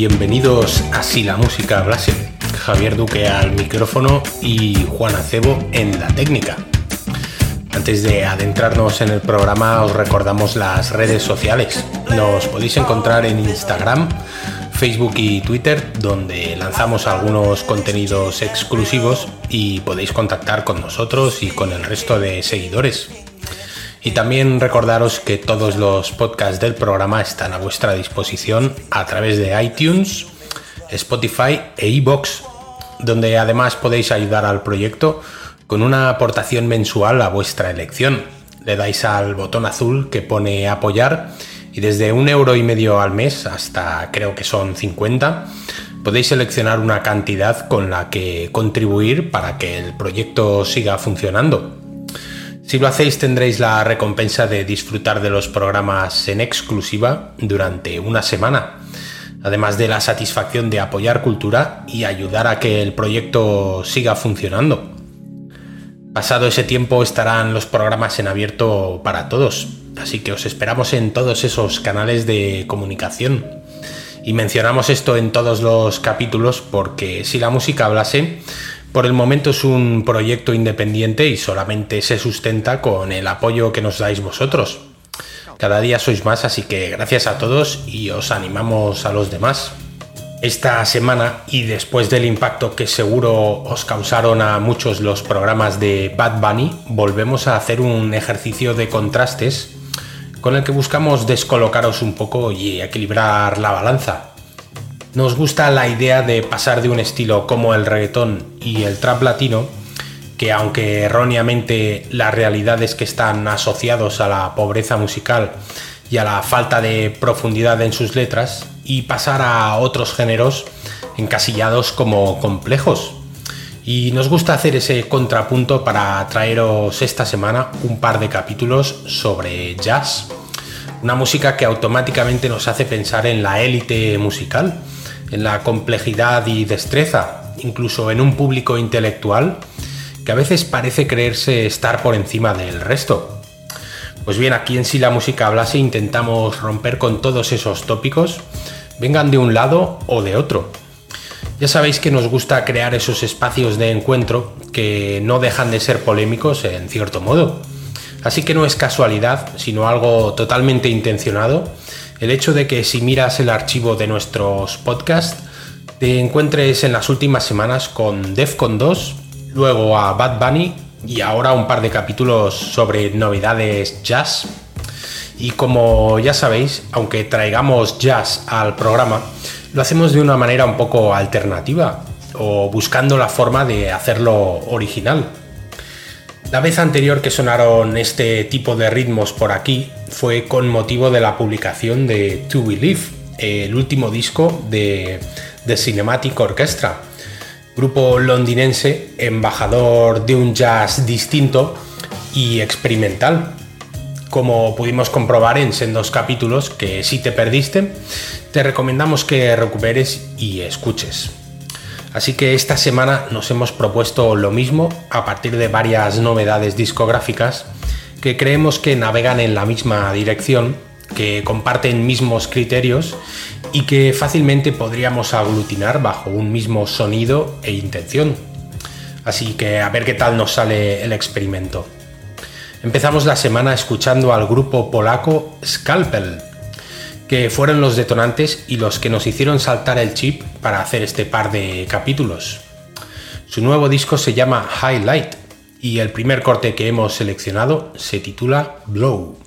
Bienvenidos a Si la música hablase. Javier Duque al micrófono y Juan Acebo en la técnica. Antes de adentrarnos en el programa os recordamos las redes sociales. Nos podéis encontrar en Instagram, Facebook y Twitter, donde lanzamos algunos contenidos exclusivos y podéis contactar con nosotros y con el resto de seguidores. Y también recordaros que todos los podcasts del programa están a vuestra disposición a través de iTunes, Spotify e iBox, donde además podéis ayudar al proyecto con una aportación mensual a vuestra elección. Le dais al botón azul que pone apoyar y desde un euro y medio al mes hasta creo que son 50 podéis seleccionar una cantidad con la que contribuir para que el proyecto siga funcionando. Si lo hacéis tendréis la recompensa de disfrutar de los programas en exclusiva durante una semana, además de la satisfacción de apoyar cultura y ayudar a que el proyecto siga funcionando. Pasado ese tiempo estarán los programas en abierto para todos, así que os esperamos en todos esos canales de comunicación. Y mencionamos esto en todos los capítulos porque si la música hablase, por el momento es un proyecto independiente y solamente se sustenta con el apoyo que nos dais vosotros. Cada día sois más, así que gracias a todos y os animamos a los demás. Esta semana y después del impacto que seguro os causaron a muchos los programas de Bad Bunny, volvemos a hacer un ejercicio de contrastes con el que buscamos descolocaros un poco y equilibrar la balanza. Nos gusta la idea de pasar de un estilo como el reggaetón y el trap latino, que aunque erróneamente las realidades que están asociados a la pobreza musical y a la falta de profundidad en sus letras, y pasar a otros géneros encasillados como complejos. Y nos gusta hacer ese contrapunto para traeros esta semana un par de capítulos sobre jazz, una música que automáticamente nos hace pensar en la élite musical en la complejidad y destreza, incluso en un público intelectual que a veces parece creerse estar por encima del resto. Pues bien, aquí en Si la música hablase intentamos romper con todos esos tópicos, vengan de un lado o de otro. Ya sabéis que nos gusta crear esos espacios de encuentro que no dejan de ser polémicos en cierto modo. Así que no es casualidad, sino algo totalmente intencionado, el hecho de que si miras el archivo de nuestros podcasts, te encuentres en las últimas semanas con Defcon 2, luego a Bad Bunny y ahora un par de capítulos sobre novedades jazz. Y como ya sabéis, aunque traigamos jazz al programa, lo hacemos de una manera un poco alternativa o buscando la forma de hacerlo original. La vez anterior que sonaron este tipo de ritmos por aquí fue con motivo de la publicación de To Believe, el último disco de The Cinematic Orchestra, grupo londinense embajador de un jazz distinto y experimental. Como pudimos comprobar en sendos capítulos que si te perdiste, te recomendamos que recuperes y escuches. Así que esta semana nos hemos propuesto lo mismo a partir de varias novedades discográficas que creemos que navegan en la misma dirección, que comparten mismos criterios y que fácilmente podríamos aglutinar bajo un mismo sonido e intención. Así que a ver qué tal nos sale el experimento. Empezamos la semana escuchando al grupo polaco Scalpel, que fueron los detonantes y los que nos hicieron saltar el chip para hacer este par de capítulos. Su nuevo disco se llama Highlight y el primer corte que hemos seleccionado se titula Blow.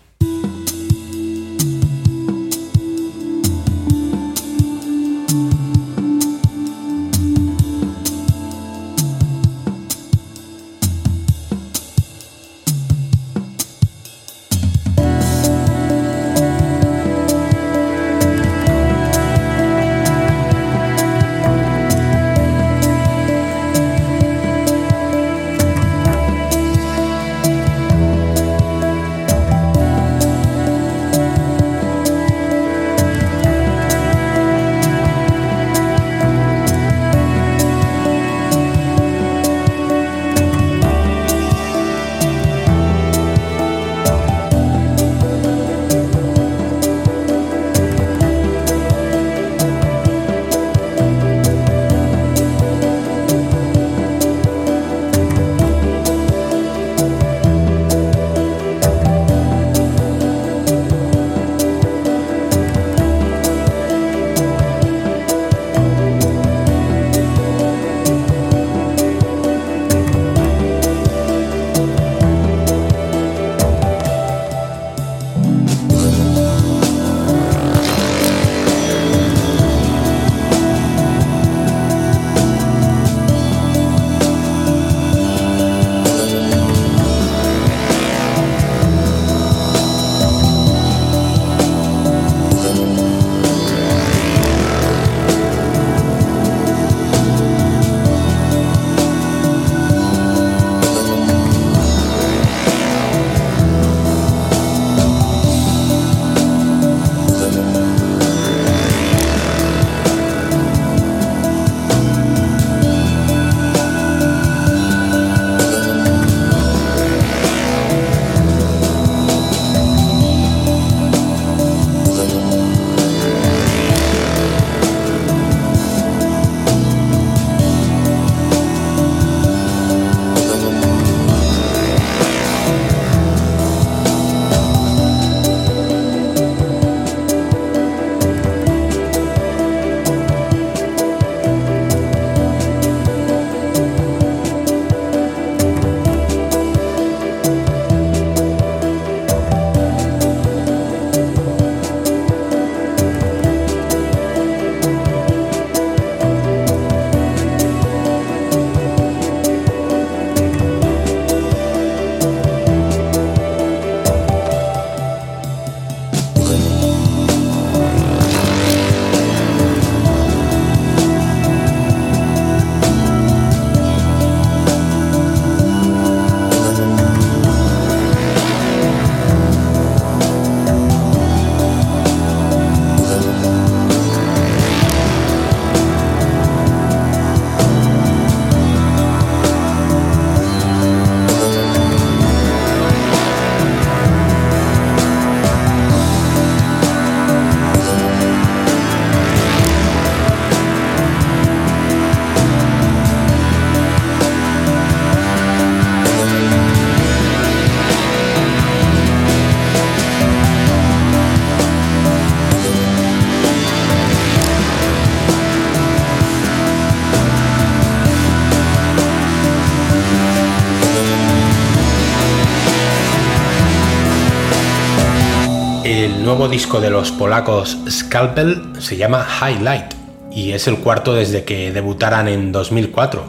Nuevo disco de los polacos Scalpel se llama Highlight y es el cuarto desde que debutaran en 2004.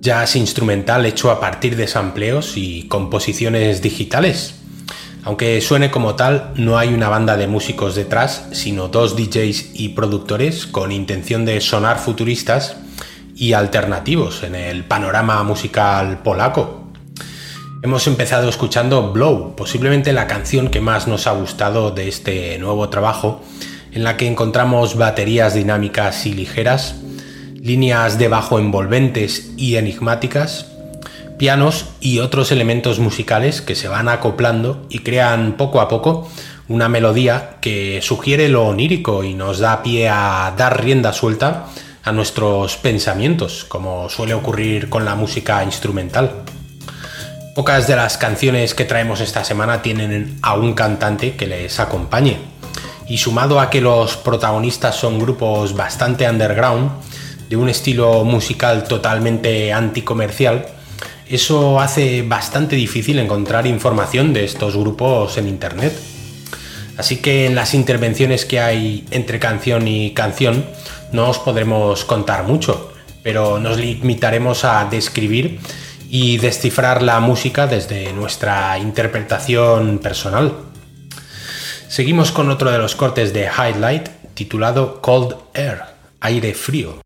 Jazz instrumental hecho a partir de sampleos y composiciones digitales. Aunque suene como tal, no hay una banda de músicos detrás, sino dos DJs y productores con intención de sonar futuristas y alternativos en el panorama musical polaco. Hemos empezado escuchando Blow, posiblemente la canción que más nos ha gustado de este nuevo trabajo, en la que encontramos baterías dinámicas y ligeras, líneas de bajo envolventes y enigmáticas, pianos y otros elementos musicales que se van acoplando y crean poco a poco una melodía que sugiere lo onírico y nos da pie a dar rienda suelta a nuestros pensamientos, como suele ocurrir con la música instrumental. Pocas de las canciones que traemos esta semana tienen a un cantante que les acompañe. Y sumado a que los protagonistas son grupos bastante underground, de un estilo musical totalmente anticomercial, eso hace bastante difícil encontrar información de estos grupos en Internet. Así que en las intervenciones que hay entre canción y canción no os podremos contar mucho, pero nos limitaremos a describir y descifrar la música desde nuestra interpretación personal. Seguimos con otro de los cortes de Highlight titulado Cold Air, aire frío.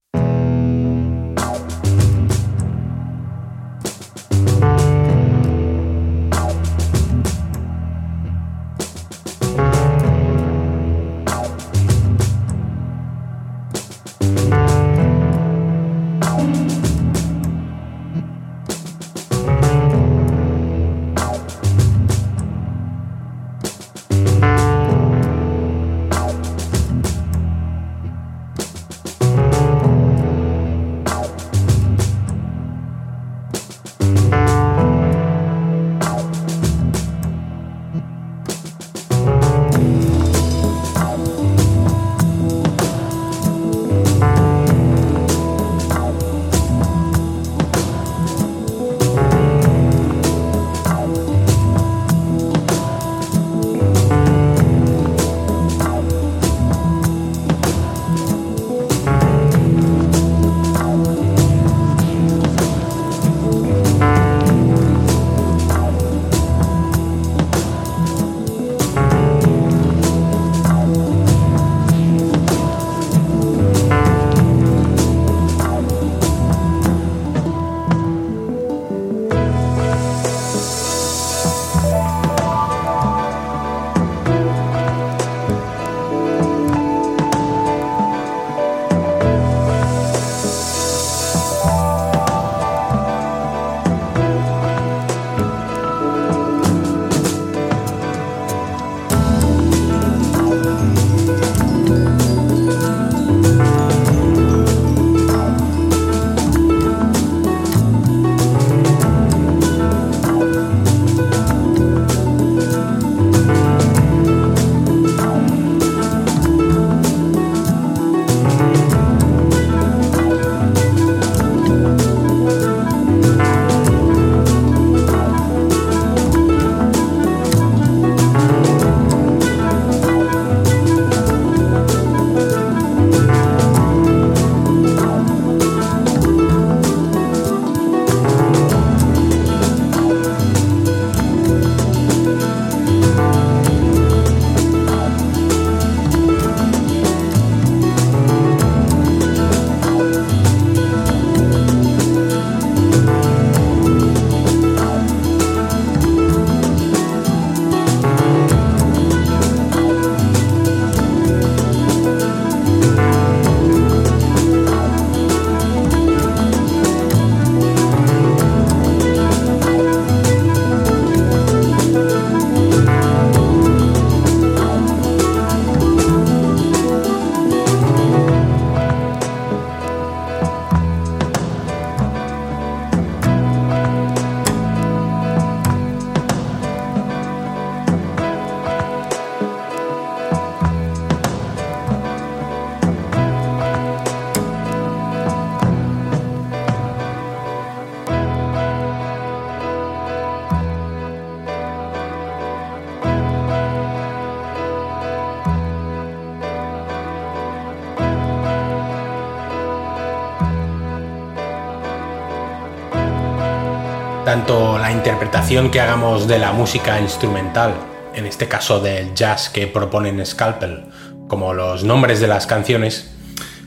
Tanto la interpretación que hagamos de la música instrumental, en este caso del jazz que proponen Scalpel, como los nombres de las canciones,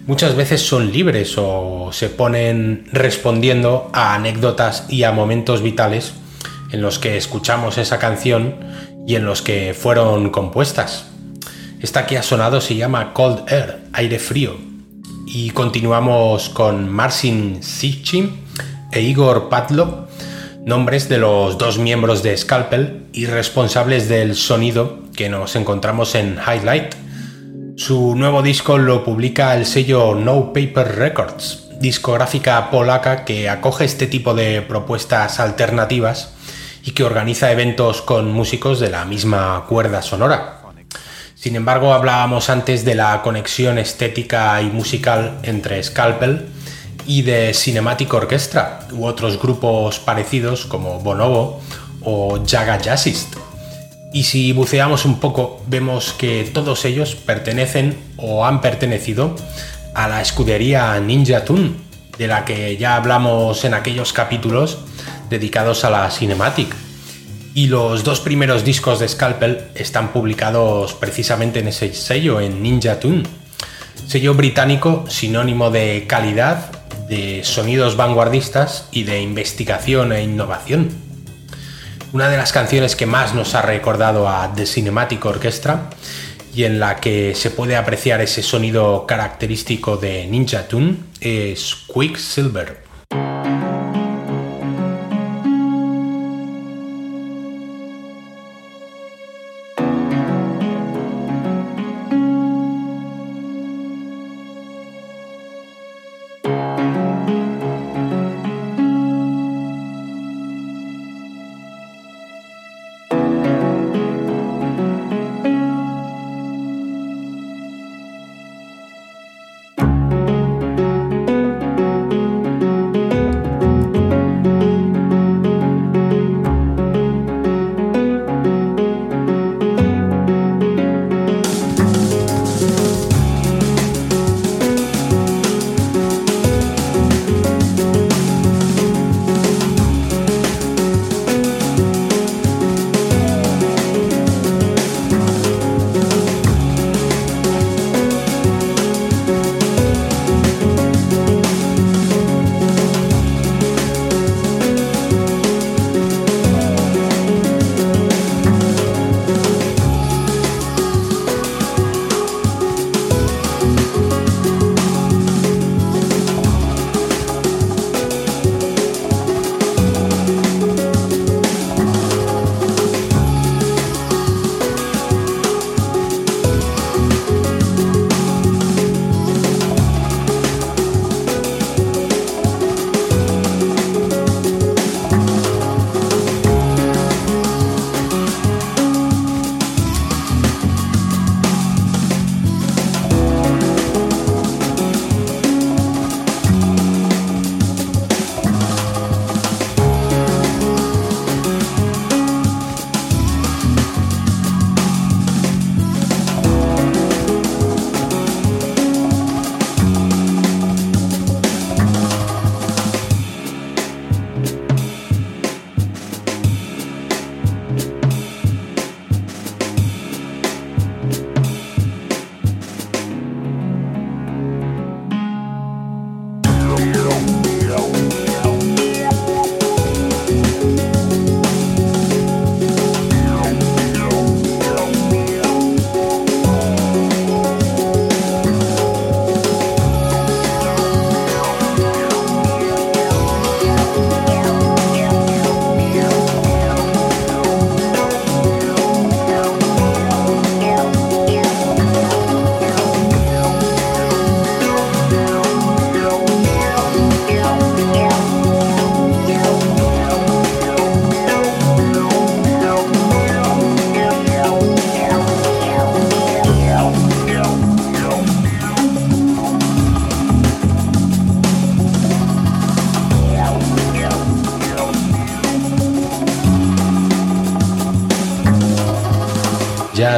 muchas veces son libres o se ponen respondiendo a anécdotas y a momentos vitales en los que escuchamos esa canción y en los que fueron compuestas. Esta que ha sonado se llama Cold Air, aire frío. Y continuamos con Marcin Sitchin e Igor Patlov, nombres de los dos miembros de Scalpel y responsables del sonido que nos encontramos en Highlight. Su nuevo disco lo publica el sello No Paper Records, discográfica polaca que acoge este tipo de propuestas alternativas y que organiza eventos con músicos de la misma cuerda sonora. Sin embargo, hablábamos antes de la conexión estética y musical entre Scalpel y de Cinematic Orchestra u otros grupos parecidos como Bonobo o Jaga Jazzist. Y si buceamos un poco, vemos que todos ellos pertenecen o han pertenecido a la escudería Ninja Tune, de la que ya hablamos en aquellos capítulos dedicados a la Cinematic. Y los dos primeros discos de Scalpel están publicados precisamente en ese sello, en Ninja Tune. Sello británico sinónimo de calidad de sonidos vanguardistas y de investigación e innovación. Una de las canciones que más nos ha recordado a The Cinematic Orchestra y en la que se puede apreciar ese sonido característico de Ninja Tune es Quicksilver.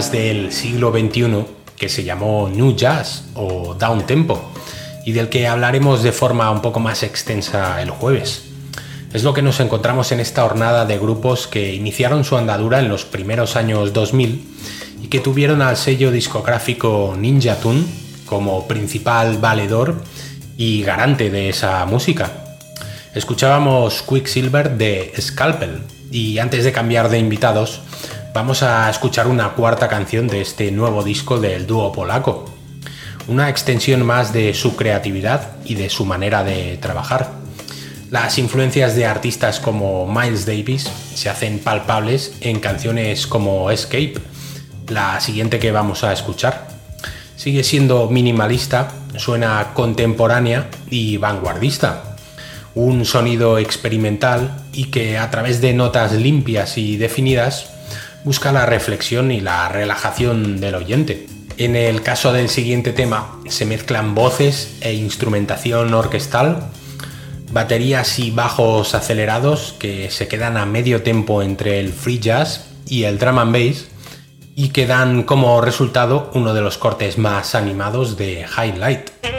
Del siglo XXI que se llamó New Jazz o Down Tempo y del que hablaremos de forma un poco más extensa el jueves. Es lo que nos encontramos en esta hornada de grupos que iniciaron su andadura en los primeros años 2000 y que tuvieron al sello discográfico Ninja Tune como principal valedor y garante de esa música. Escuchábamos Quicksilver de Scalpel y antes de cambiar de invitados vamos a escuchar una cuarta canción de este nuevo disco del dúo polaco. Una extensión más de su creatividad y de su manera de trabajar. Las influencias de artistas como Miles Davis se hacen palpables en canciones como Escape, la siguiente que vamos a escuchar. Sigue siendo minimalista, suena contemporánea y vanguardista. Un sonido experimental y que a través de notas limpias y definidas busca la reflexión y la relajación del oyente. En el caso del siguiente tema se mezclan voces e instrumentación orquestal, baterías y bajos acelerados que se quedan a medio tempo entre el free jazz y el drum and bass y que dan como resultado uno de los cortes más animados de Highlight.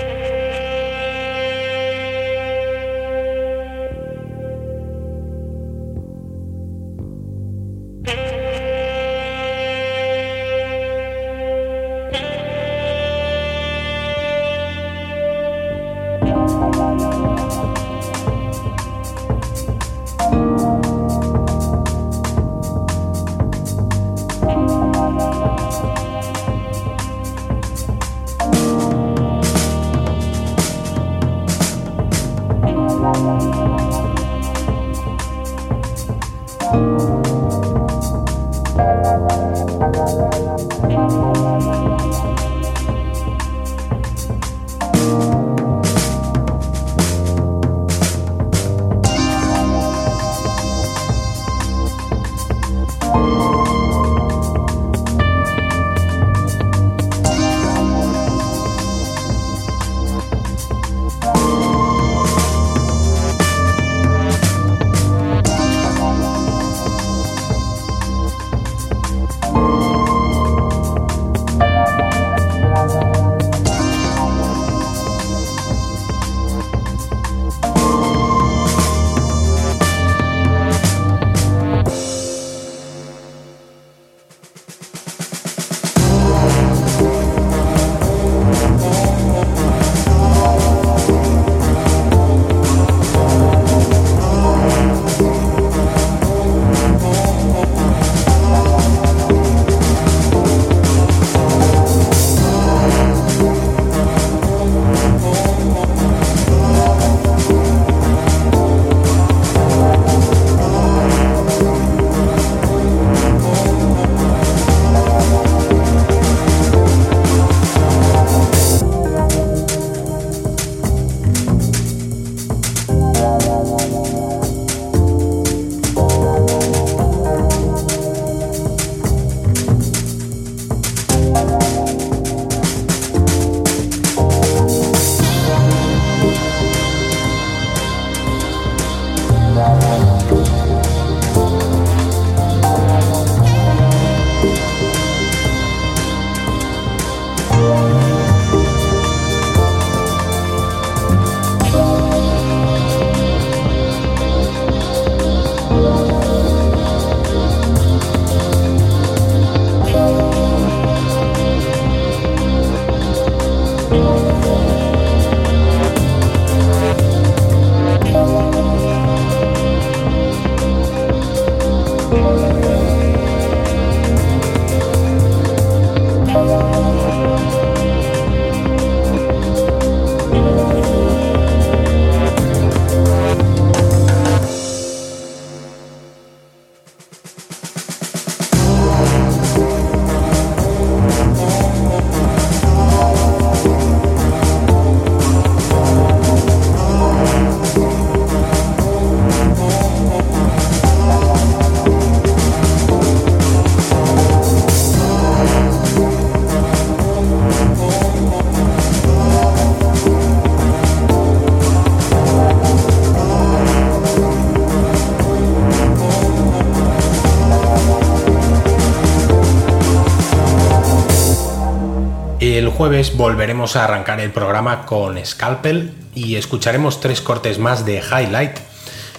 Jueves volveremos a arrancar el programa con Scalpel y escucharemos tres cortes más de Highlight.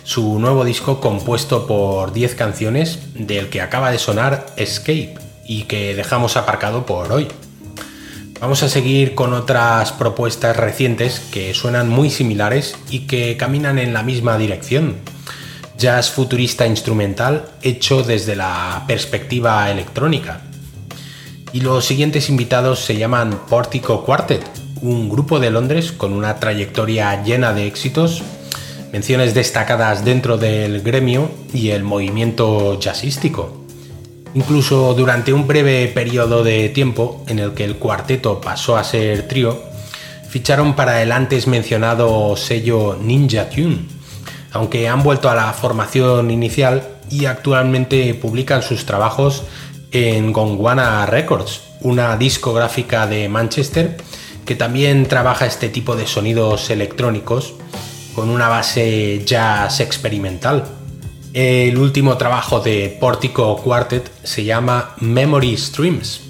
su nuevo disco compuesto por 10 canciones del que acaba de sonar Escape y que dejamos aparcado por hoy. Vamos a seguir con otras propuestas recientes que suenan muy similares y que caminan en la misma dirección. Jazz futurista instrumental hecho desde la perspectiva electrónica. Y los siguientes invitados se llaman Portico Quartet, un grupo de Londres con una trayectoria llena de éxitos, menciones destacadas dentro del gremio y el movimiento jazzístico. Incluso durante un breve periodo de tiempo en el que el cuarteto pasó a ser trío, ficharon para el antes mencionado sello Ninja Tune, aunque han vuelto a la formación inicial y actualmente publican sus trabajos en Gondwana Records, una discográfica de Manchester que también trabaja este tipo de sonidos electrónicos con una base jazz experimental. El último trabajo de Portico Quartet se llama Memory Streams.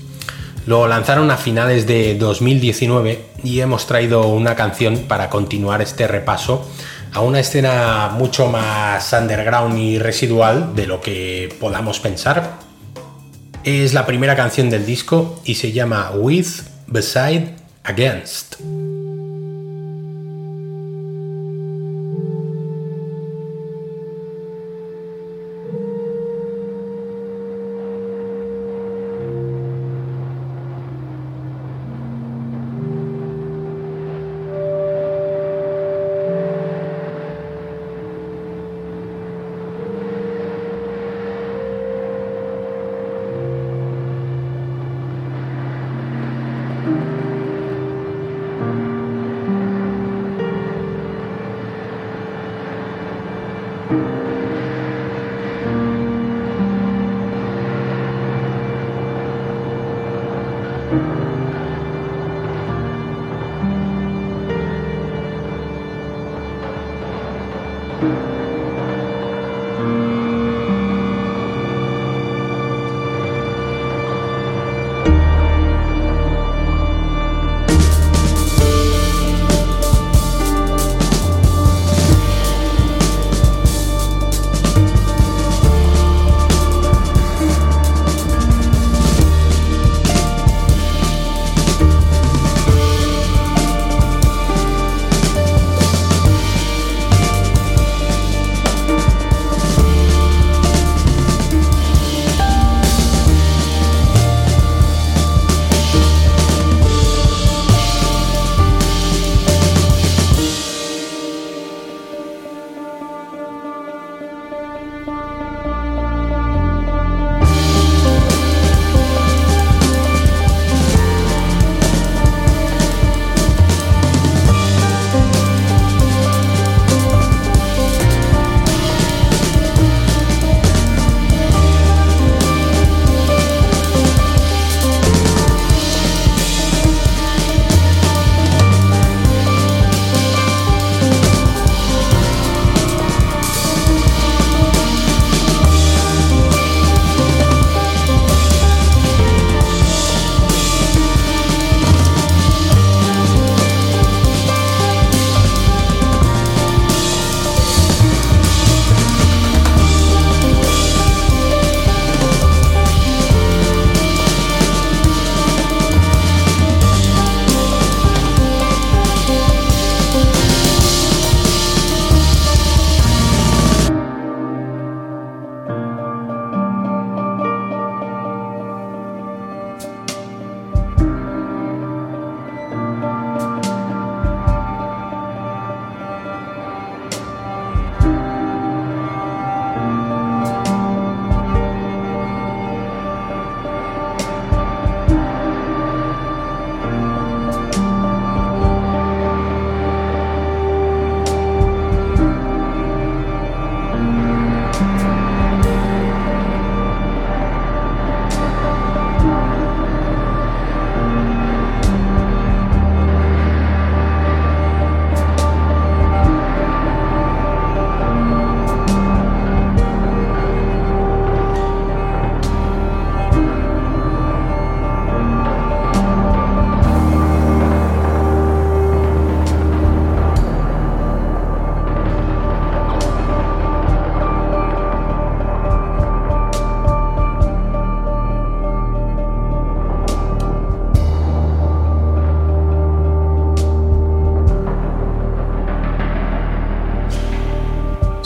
Lo lanzaron a finales de 2019 y hemos traído una canción para continuar este repaso a una escena mucho más underground y residual de lo que podamos pensar. Es la primera canción del disco y se llama With, Beside, Against.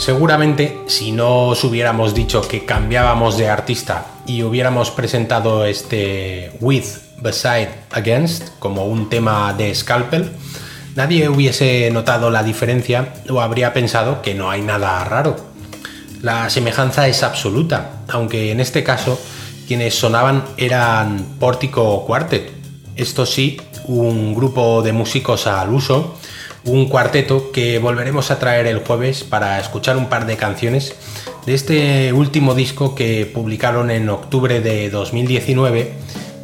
Seguramente si no os hubiéramos dicho que cambiábamos de artista y hubiéramos presentado este With, Beside, Against como un tema de Scalpel, nadie hubiese notado la diferencia o habría pensado que no hay nada raro. La semejanza es absoluta, aunque en este caso quienes sonaban eran Pórtico Quartet. Esto sí, un grupo de músicos al uso, un cuarteto que volveremos a traer el jueves para escuchar un par de canciones de este último disco que publicaron en octubre de 2019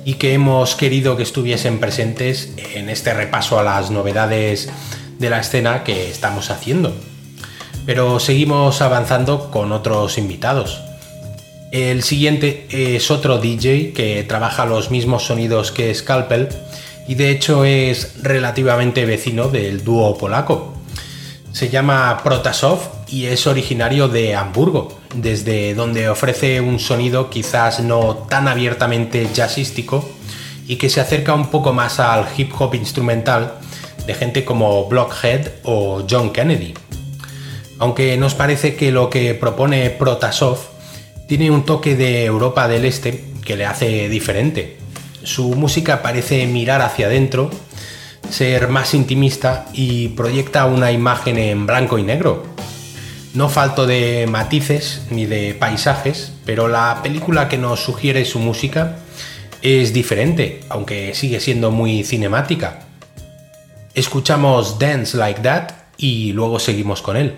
y que hemos querido que estuviesen presentes en este repaso a las novedades de la escena que estamos haciendo. Pero seguimos avanzando con otros invitados. El siguiente es otro DJ que trabaja los mismos sonidos que Scalpel y de hecho es relativamente vecino del dúo polaco. Se llama Protasov y es originario de Hamburgo, desde donde ofrece un sonido quizás no tan abiertamente jazzístico y que se acerca un poco más al hip hop instrumental de gente como Blockhead o John Kennedy. Aunque nos parece que lo que propone Protasov tiene un toque de Europa del Este que le hace diferente. Su música parece mirar hacia adentro, ser más intimista y proyecta una imagen en blanco y negro. No falto de matices ni de paisajes, pero la película que nos sugiere su música es diferente, aunque sigue siendo muy cinemática. Escuchamos Dance Like That y luego seguimos con él.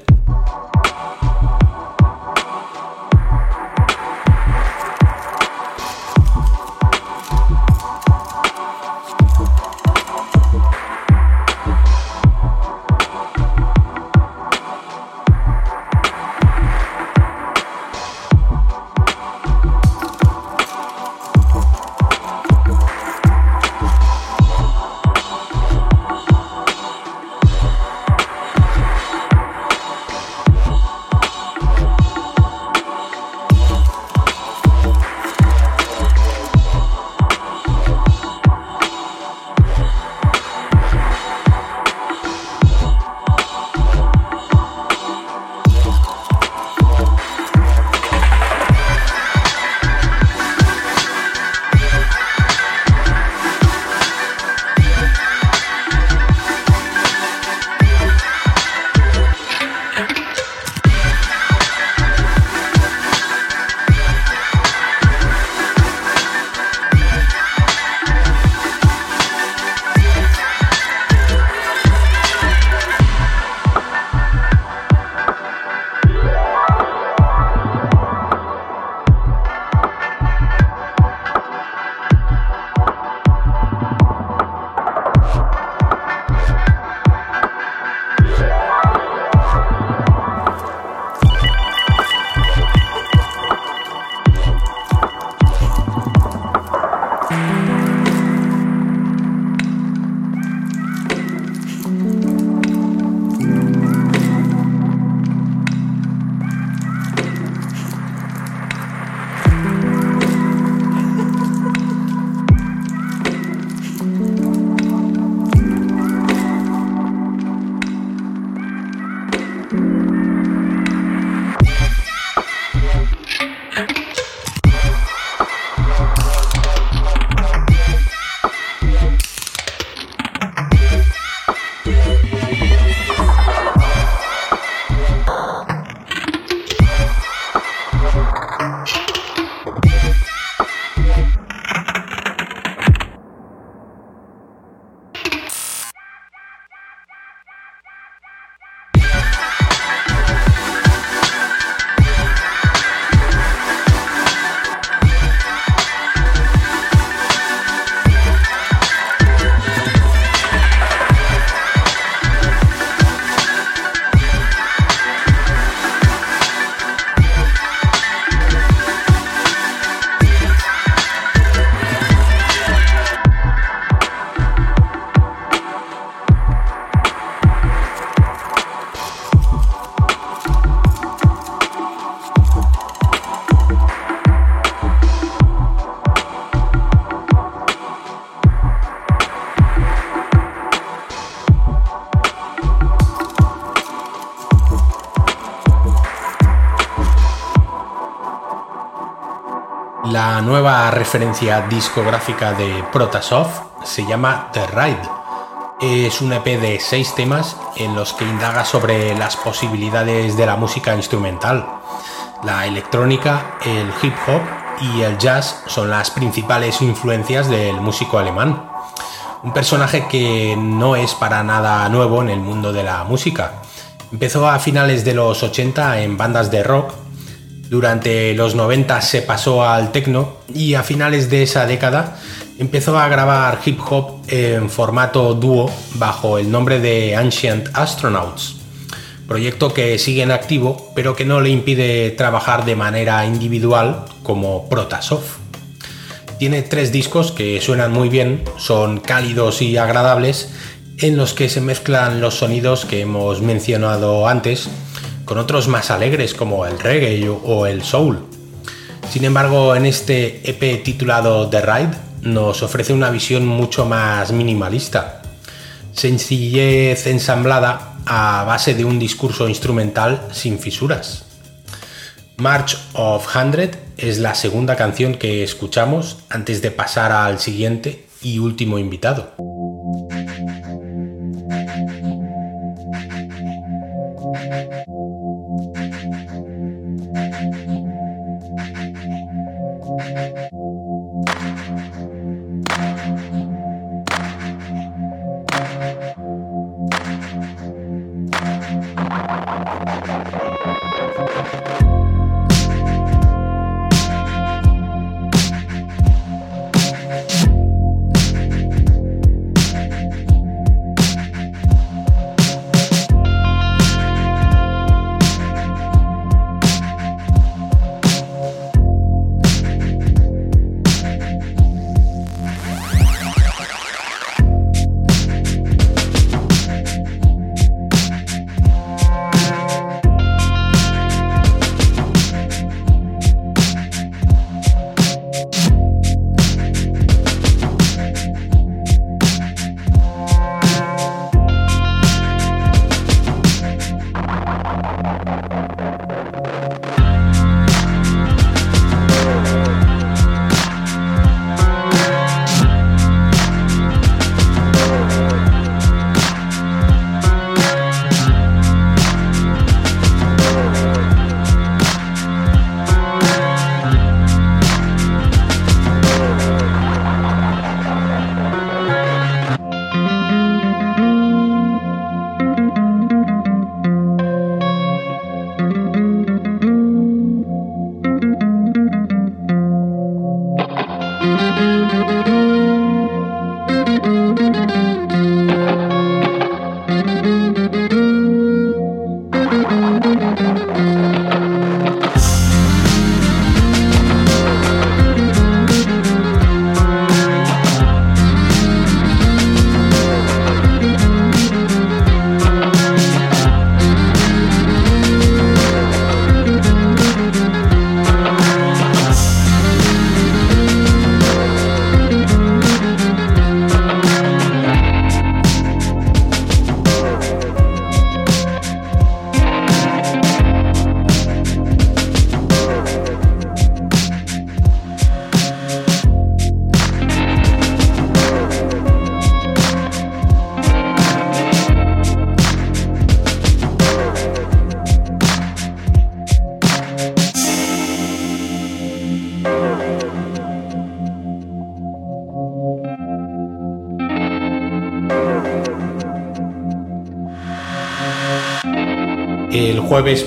La nueva referencia discográfica de Protasoft se llama The Ride. Es un EP de seis temas en los que indaga sobre las posibilidades de la música instrumental. La electrónica, el hip hop y el jazz son las principales influencias del músico alemán. Un personaje que no es para nada nuevo en el mundo de la música. Empezó a finales de los 80 en bandas de rock, durante los 90 se pasó al techno y a finales de esa década empezó a grabar hip hop en formato dúo bajo el nombre de Ancient Astronauts, proyecto que sigue en activo pero que no le impide trabajar de manera individual como Protasoft. Tiene tres discos que suenan muy bien, son cálidos y agradables, en los que se mezclan los sonidos que hemos mencionado antes, con otros más alegres como el reggae o el soul. Sin embargo, en este EP titulado The Ride nos ofrece una visión mucho más minimalista, sencillez ensamblada a base de un discurso instrumental sin fisuras. March of Hundred es la segunda canción que escuchamos antes de pasar al siguiente y último invitado.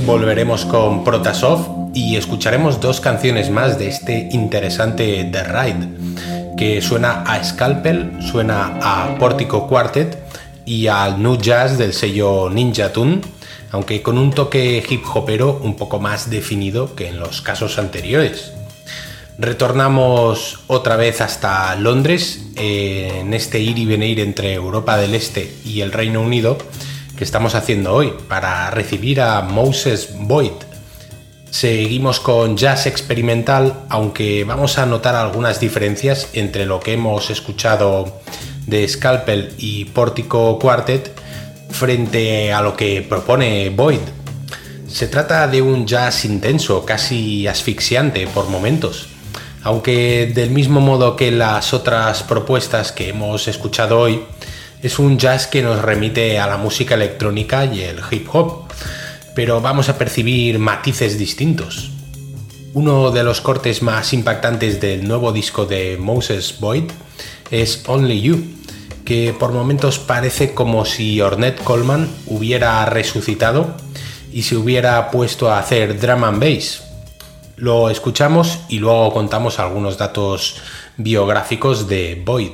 Volveremos con Protasoft y escucharemos dos canciones más de este interesante The Ride, que suena a Scalpel, suena a Portico Quartet y al New Jazz del sello Ninja Tune, aunque con un toque hip hopero un poco más definido que en los casos anteriores. Retornamos otra vez hasta Londres en este ir y venir entre Europa del Este y el Reino Unido que estamos haciendo hoy para recibir a Moses Boyd. Seguimos con jazz experimental, aunque vamos a notar algunas diferencias entre lo que hemos escuchado de Scalpel y Portico Quartet frente a lo que propone Boyd. Se trata de un jazz intenso, casi asfixiante por momentos, aunque del mismo modo que las otras propuestas que hemos escuchado hoy, es un jazz que nos remite a la música electrónica y el hip hop, pero vamos a percibir matices distintos. Uno de los cortes más impactantes del nuevo disco de Moses Boyd es Only You, que por momentos parece como si Ornette Coleman hubiera resucitado y se hubiera puesto a hacer drum and bass. Lo escuchamos y luego contamos algunos datos biográficos de Boyd.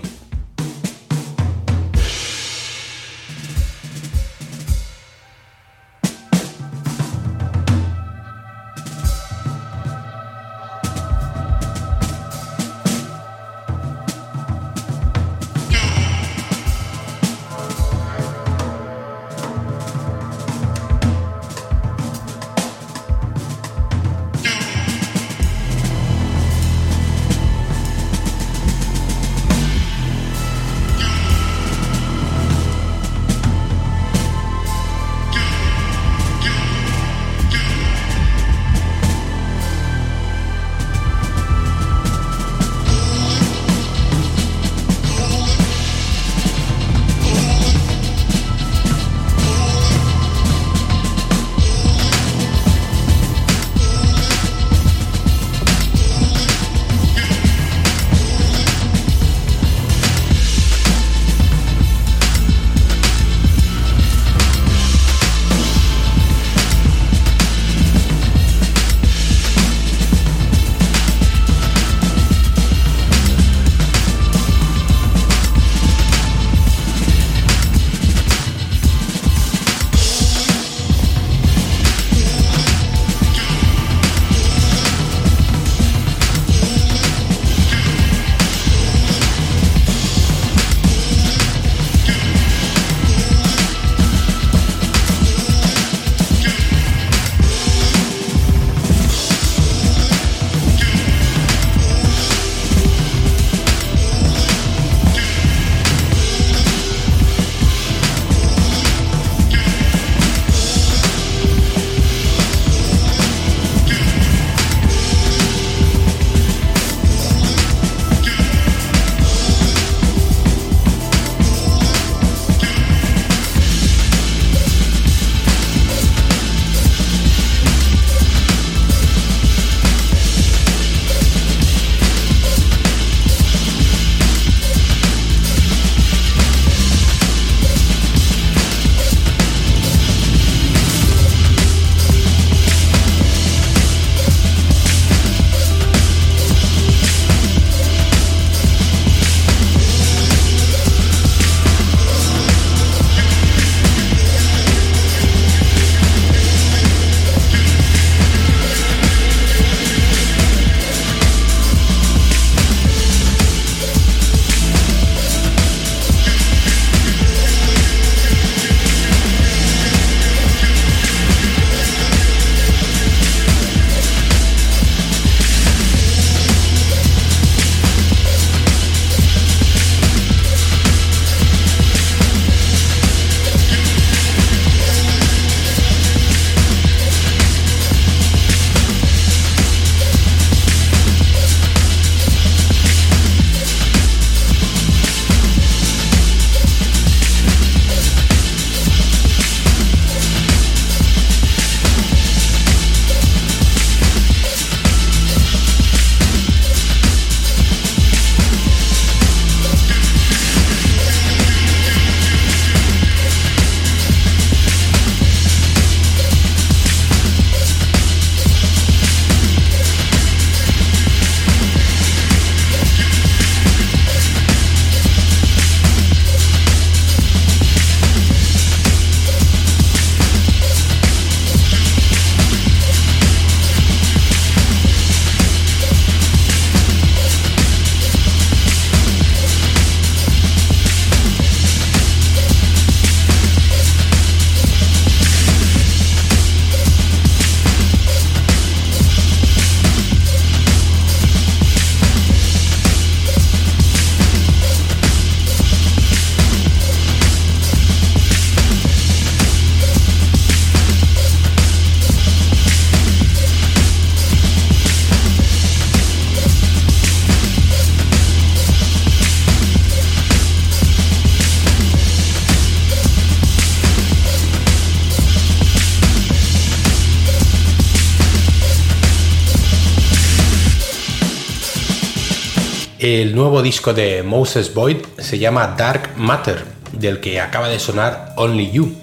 El nuevo disco de Moses Boyd se llama Dark Matter, del que acaba de sonar Only You,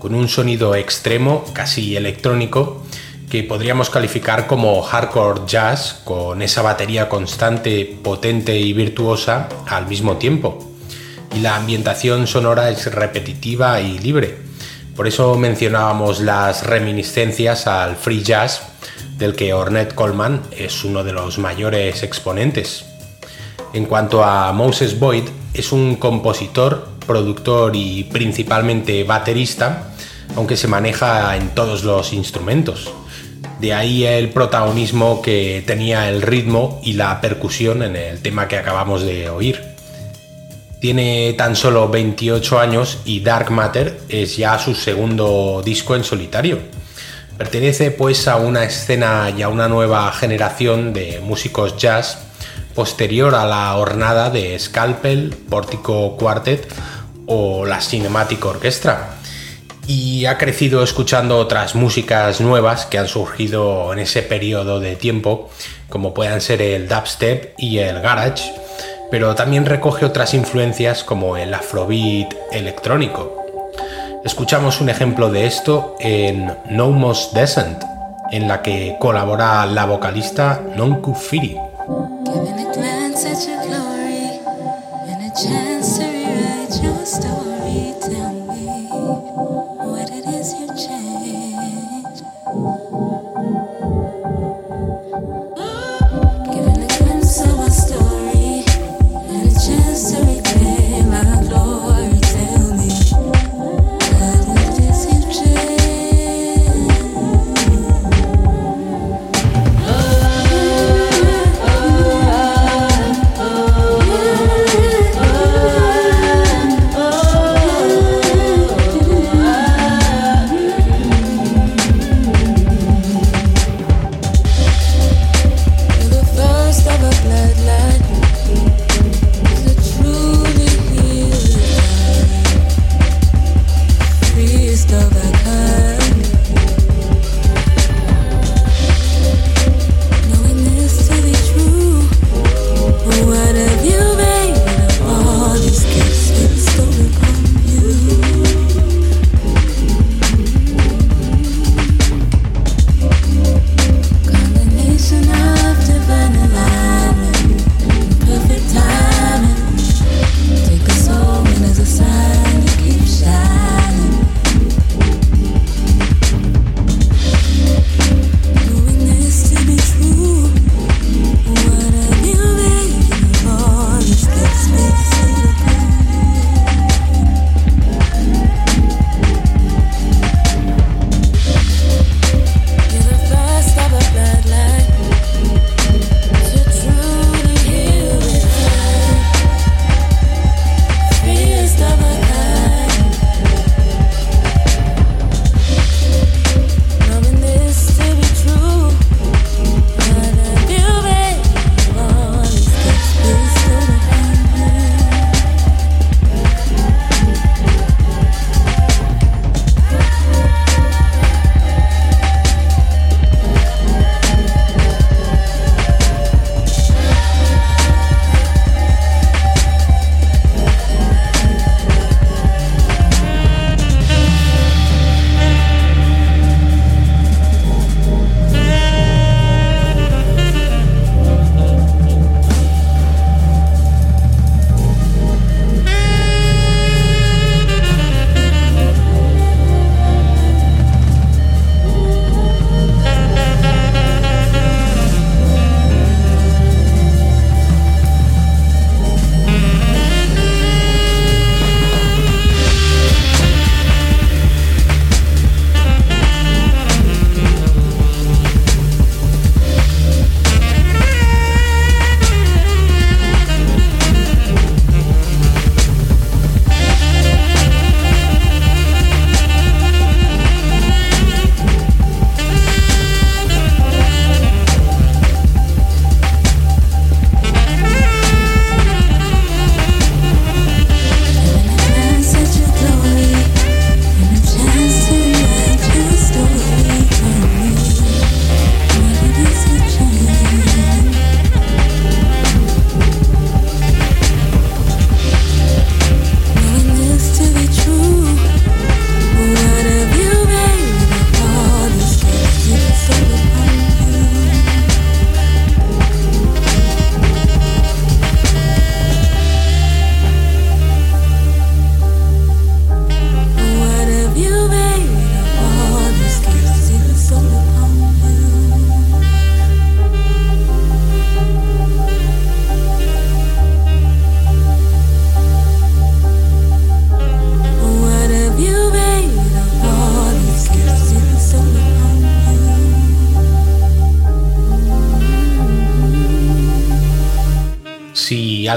con un sonido extremo, casi electrónico, que podríamos calificar como hardcore jazz, con esa batería constante, potente y virtuosa al mismo tiempo. Y la ambientación sonora es repetitiva y libre. Por eso mencionábamos las reminiscencias al free jazz, del que Ornette Coleman es uno de los mayores exponentes. En cuanto a Moses Boyd, es un compositor, productor y principalmente baterista, aunque se maneja en todos los instrumentos. De ahí el protagonismo que tenía el ritmo y la percusión en el tema que acabamos de oír. Tiene tan solo 28 años y Dark Matter es ya su segundo disco en solitario. Pertenece pues a una escena y a una nueva generación de músicos jazz posterior a la hornada de Scalpel, Portico Quartet o la Cinematic Orchestra y ha crecido escuchando otras músicas nuevas que han surgido en ese periodo de tiempo, como puedan ser el dubstep y el garage, pero también recoge otras influencias como el afrobeat electrónico. Escuchamos un ejemplo de esto en No Most Descent, en la que colabora la vocalista Nonku Firi. Giving a glance at your glory and a chance to rewrite your story.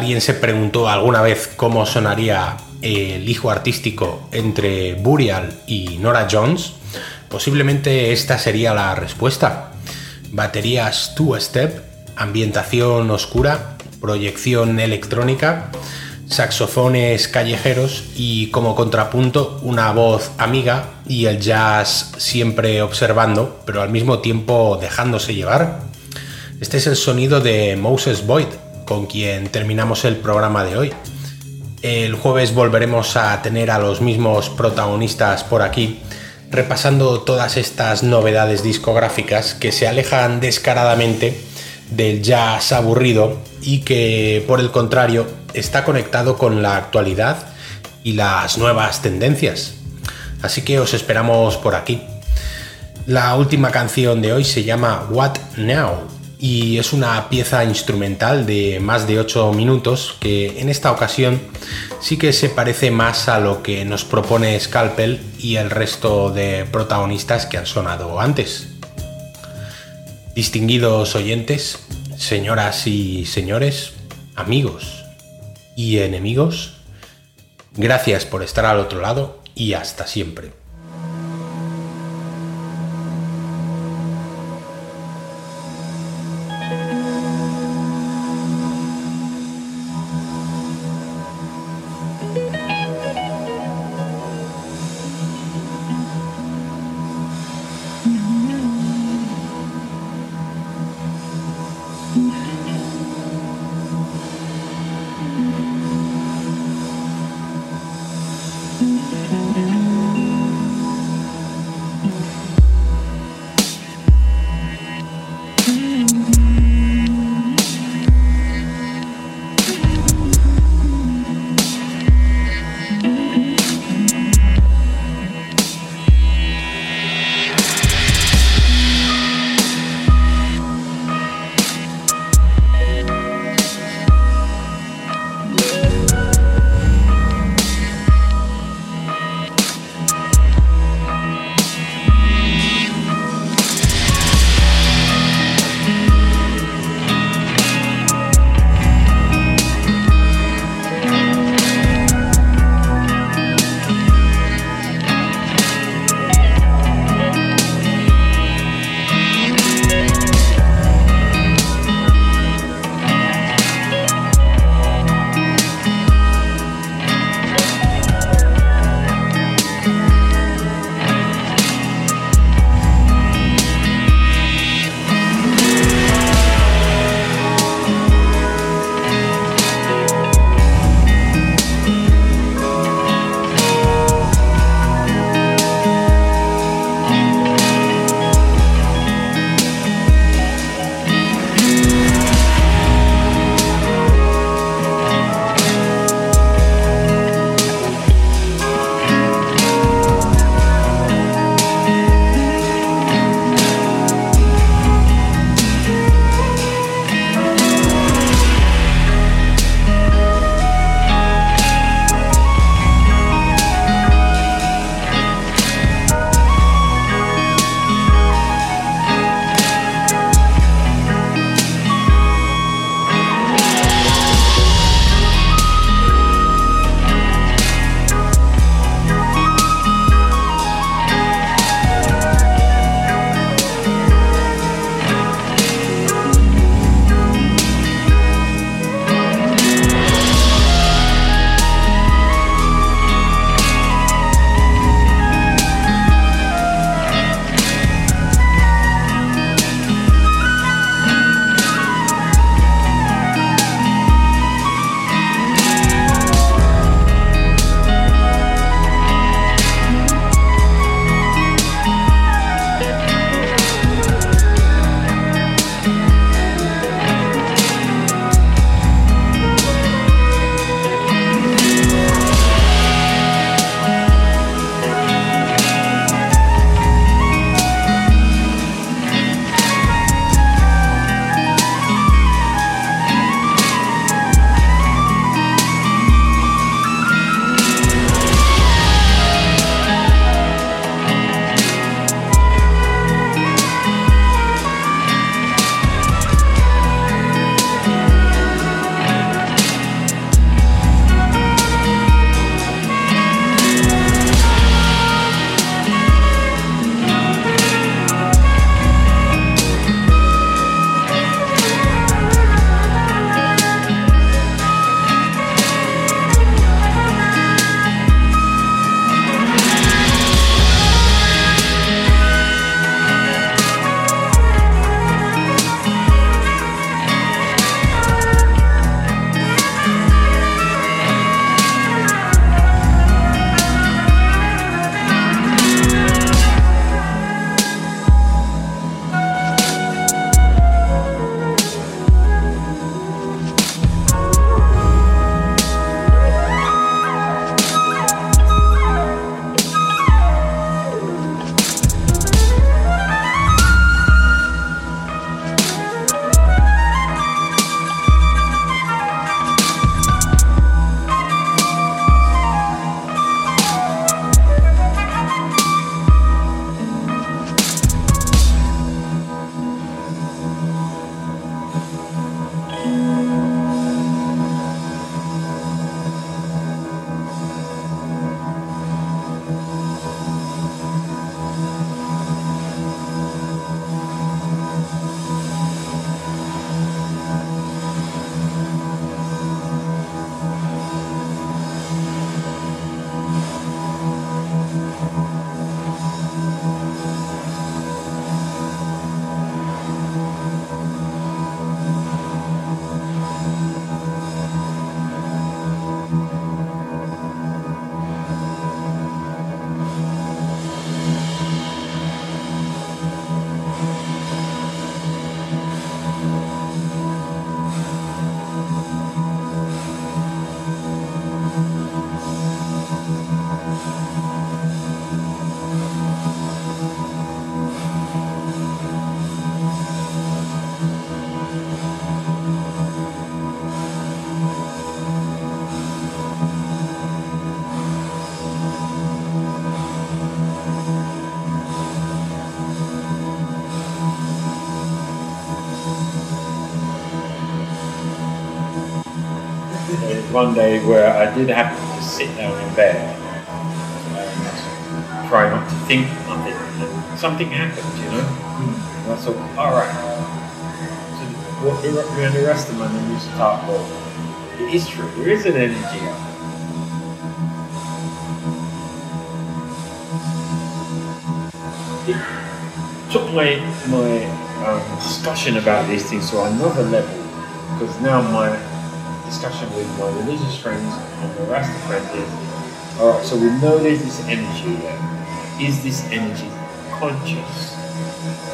Alguien se preguntó alguna vez cómo sonaría el hijo artístico entre Burial y Nora Jones, posiblemente esta sería la respuesta. Baterías two-step, ambientación oscura, proyección electrónica, saxofones callejeros y como contrapunto una voz amiga y el jazz siempre observando, pero al mismo tiempo dejándose llevar. Este es el sonido de Moses Boyd, con quien terminamos el programa de hoy. El jueves volveremos a tener a los mismos protagonistas por aquí, repasando todas estas novedades discográficas que se alejan descaradamente del jazz aburrido y que, por el contrario, está conectado con la actualidad y las nuevas tendencias. Así que os esperamos por aquí. La última canción de hoy se llama What Now y es una pieza instrumental de más de 8 minutos que en esta ocasión sí que se parece más a lo que nos propone Scalpel y el resto de protagonistas que han sonado antes. Distinguidos oyentes, señoras y señores, amigos y enemigos, gracias por estar al otro lado y hasta siempre. One day where I did happen to sit down in bed and try not to think nothing. And something happened, you know. And I thought, all right. So what the, and the rest of my memories start well, it is true. There is an energy out there. It took my my um, discussion about these things to another level because now my with my religious friends and my Rasta friends is all right. So we know there's this energy there. Is this energy conscious?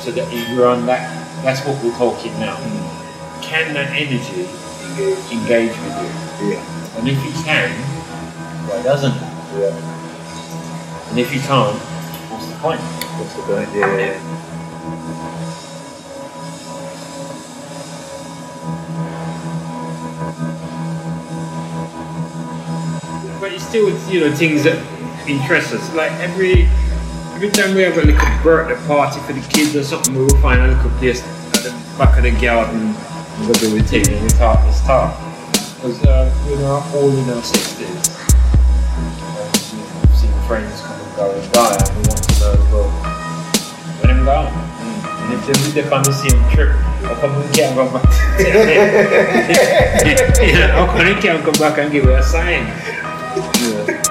So that if you're on that, that's what we're talking now. Hmm. Can that energy engage, engage with you? Yeah. And if you can, why doesn't it? Yeah. And if you can't, what's the point? What's the point? Yeah. yeah. Still, you know, things that interest us. Like every every time we have a little birthday party for the kids or something, we'll find a little place at the back of the garden. We'll do the thing and we talk this talk. Because uh, we're all in our sixties. Friends come and go and die, and we want to know as well. When them gone. And if they're, they're on the same trip, how come we can't go back? yeah, how come we can't come back and give her a sign? Yeah.